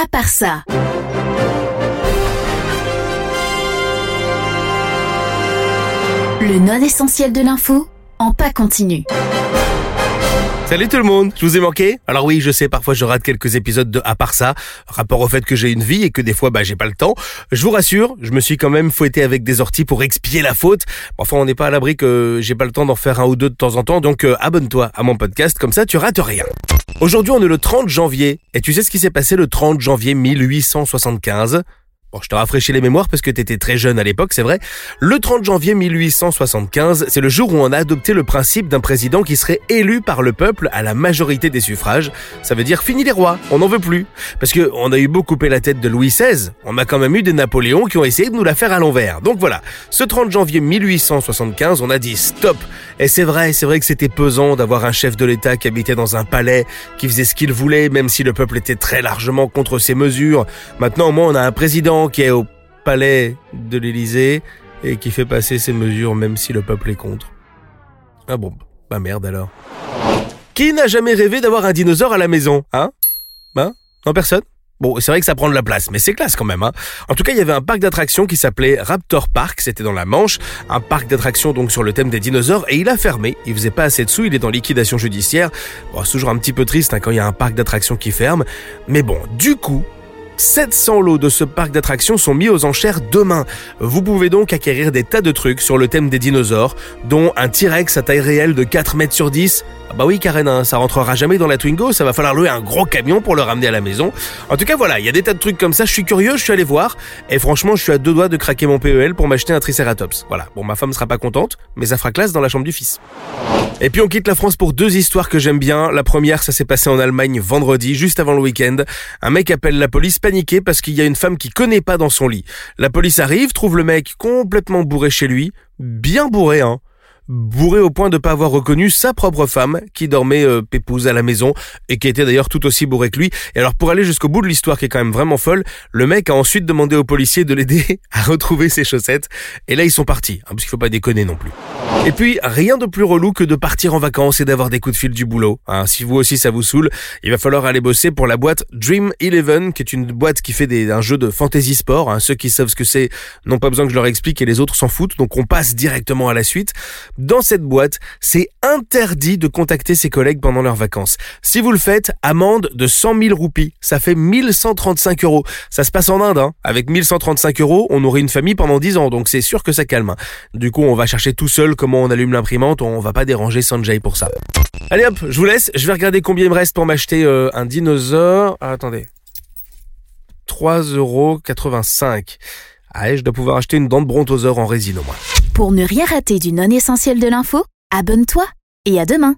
à part ça. Le non essentiel de l'info en pas continu. Salut tout le monde, je vous ai manqué Alors oui, je sais, parfois je rate quelques épisodes de À part ça, rapport au fait que j'ai une vie et que des fois bah j'ai pas le temps. Je vous rassure, je me suis quand même fouetté avec des orties pour expier la faute. Enfin, on n'est pas à l'abri que j'ai pas le temps d'en faire un ou deux de temps en temps, donc euh, abonne-toi à mon podcast, comme ça tu rates rien. Aujourd'hui, on est le 30 janvier, et tu sais ce qui s'est passé le 30 janvier 1875 Bon, je te rafraîchis les mémoires parce que t'étais très jeune à l'époque, c'est vrai. Le 30 janvier 1875, c'est le jour où on a adopté le principe d'un président qui serait élu par le peuple à la majorité des suffrages. Ça veut dire fini les rois, on n'en veut plus. Parce que on a eu beau couper la tête de Louis XVI, on a quand même eu des Napoléons qui ont essayé de nous la faire à l'envers. Donc voilà, ce 30 janvier 1875, on a dit stop. Et c'est vrai, c'est vrai que c'était pesant d'avoir un chef de l'État qui habitait dans un palais, qui faisait ce qu'il voulait, même si le peuple était très largement contre ses mesures. Maintenant, au moins, on a un président qui est au palais de l'Élysée et qui fait passer ses mesures même si le peuple est contre. Ah bon, bah merde alors. Qui n'a jamais rêvé d'avoir un dinosaure à la maison, hein? Hein? Non, personne? Bon, c'est vrai que ça prend de la place, mais c'est classe quand même. Hein. En tout cas, il y avait un parc d'attractions qui s'appelait Raptor Park, c'était dans la Manche, un parc d'attractions donc sur le thème des dinosaures, et il a fermé. Il faisait pas assez de sous, il est en liquidation judiciaire. Bon, c'est toujours un petit peu triste hein, quand il y a un parc d'attractions qui ferme, mais bon, du coup, 700 lots de ce parc d'attractions sont mis aux enchères demain. Vous pouvez donc acquérir des tas de trucs sur le thème des dinosaures, dont un T-Rex à taille réelle de 4 mètres sur 10. Ah bah oui Karen, hein, ça rentrera jamais dans la Twingo, ça va falloir louer un gros camion pour le ramener à la maison. En tout cas voilà, il y a des tas de trucs comme ça, je suis curieux, je suis allé voir, et franchement je suis à deux doigts de craquer mon PEL pour m'acheter un Triceratops. Voilà, bon ma femme sera pas contente, mais ça fera classe dans la chambre du fils. Et puis on quitte la France pour deux histoires que j'aime bien. La première, ça s'est passé en Allemagne vendredi, juste avant le week-end. Un mec appelle la police paniqué parce qu'il y a une femme qui connaît pas dans son lit. La police arrive, trouve le mec complètement bourré chez lui, bien bourré hein bourré au point de pas avoir reconnu sa propre femme qui dormait euh, pépouse à la maison et qui était d'ailleurs tout aussi bourré que lui. Et alors pour aller jusqu'au bout de l'histoire qui est quand même vraiment folle, le mec a ensuite demandé aux policiers de l'aider à retrouver ses chaussettes. Et là ils sont partis, hein, parce qu'il faut pas déconner non plus. Et puis rien de plus relou que de partir en vacances et d'avoir des coups de fil du boulot. Hein. Si vous aussi ça vous saoule, il va falloir aller bosser pour la boîte Dream Eleven, qui est une boîte qui fait des, un jeu de fantasy sport. Hein. Ceux qui savent ce que c'est n'ont pas besoin que je leur explique et les autres s'en foutent. Donc on passe directement à la suite. Dans cette boîte, c'est interdit de contacter ses collègues pendant leurs vacances. Si vous le faites, amende de 100 000 roupies. Ça fait 1135 euros. Ça se passe en Inde. Hein. Avec 1135 euros, on aurait une famille pendant 10 ans. Donc c'est sûr que ça calme. Du coup, on va chercher tout seul comment on allume l'imprimante. On va pas déranger Sanjay pour ça. Allez hop, je vous laisse. Je vais regarder combien il me reste pour m'acheter euh, un dinosaure. Ah, attendez. 3,85 euros. Ah, je dois pouvoir acheter une dent de brontosaure en résine au moins. Pour ne rien rater du non essentiel de l'info, abonne-toi et à demain.